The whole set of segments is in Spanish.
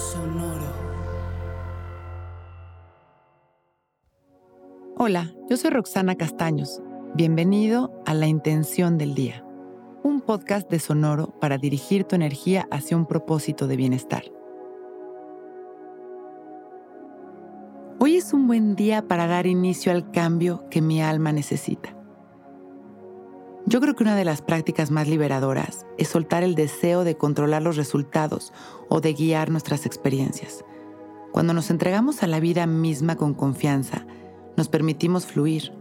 Sonoro. Hola, yo soy Roxana Castaños. Bienvenido a La Intención del Día, un podcast de Sonoro para dirigir tu energía hacia un propósito de bienestar. Hoy es un buen día para dar inicio al cambio que mi alma necesita. Yo creo que una de las prácticas más liberadoras es soltar el deseo de controlar los resultados o de guiar nuestras experiencias. Cuando nos entregamos a la vida misma con confianza, nos permitimos fluir.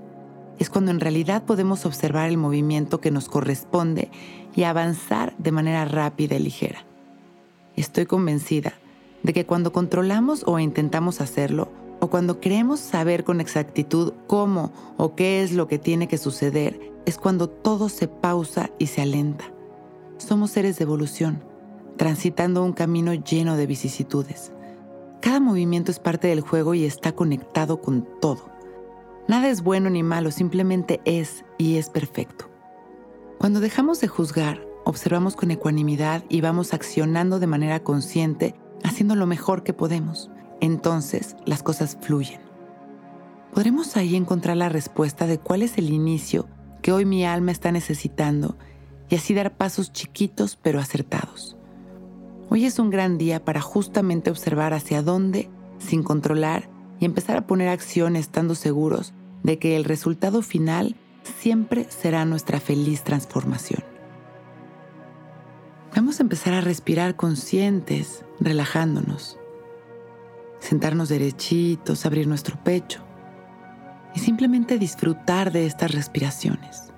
Es cuando en realidad podemos observar el movimiento que nos corresponde y avanzar de manera rápida y ligera. Estoy convencida de que cuando controlamos o intentamos hacerlo, o cuando creemos saber con exactitud cómo o qué es lo que tiene que suceder, es cuando todo se pausa y se alenta. Somos seres de evolución, transitando un camino lleno de vicisitudes. Cada movimiento es parte del juego y está conectado con todo. Nada es bueno ni malo, simplemente es y es perfecto. Cuando dejamos de juzgar, observamos con ecuanimidad y vamos accionando de manera consciente, haciendo lo mejor que podemos entonces las cosas fluyen. Podremos ahí encontrar la respuesta de cuál es el inicio que hoy mi alma está necesitando y así dar pasos chiquitos pero acertados. Hoy es un gran día para justamente observar hacia dónde, sin controlar, y empezar a poner acción estando seguros de que el resultado final siempre será nuestra feliz transformación. Vamos a empezar a respirar conscientes, relajándonos sentarnos derechitos, abrir nuestro pecho y simplemente disfrutar de estas respiraciones,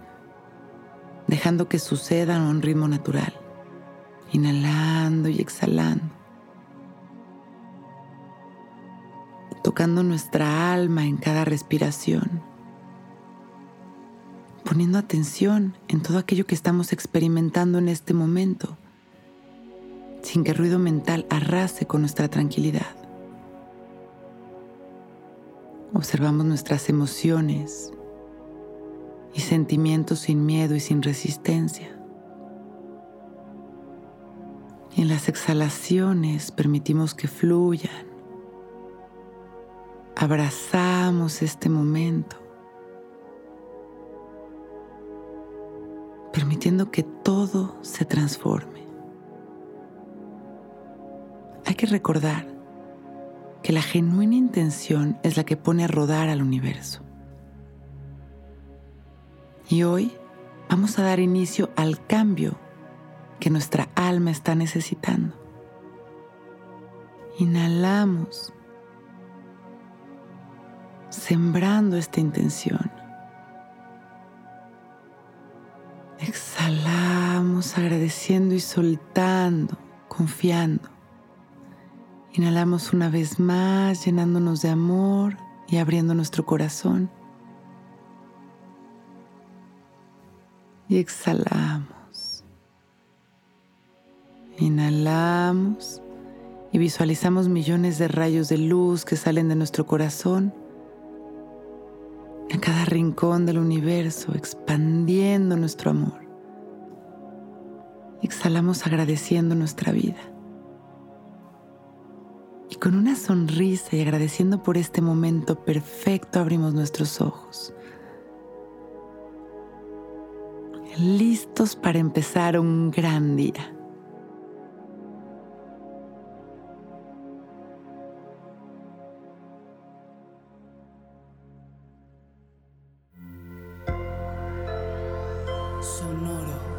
dejando que sucedan a un ritmo natural, inhalando y exhalando, tocando nuestra alma en cada respiración, poniendo atención en todo aquello que estamos experimentando en este momento, sin que ruido mental arrase con nuestra tranquilidad. Observamos nuestras emociones y sentimientos sin miedo y sin resistencia. Y en las exhalaciones permitimos que fluyan. Abrazamos este momento, permitiendo que todo se transforme. Hay que recordar que la genuina intención es la que pone a rodar al universo. Y hoy vamos a dar inicio al cambio que nuestra alma está necesitando. Inhalamos, sembrando esta intención. Exhalamos agradeciendo y soltando, confiando. Inhalamos una vez más, llenándonos de amor y abriendo nuestro corazón. Y exhalamos. Inhalamos y visualizamos millones de rayos de luz que salen de nuestro corazón a cada rincón del universo, expandiendo nuestro amor. Exhalamos agradeciendo nuestra vida. Con una sonrisa y agradeciendo por este momento perfecto abrimos nuestros ojos. Listos para empezar un gran día. Sonoro.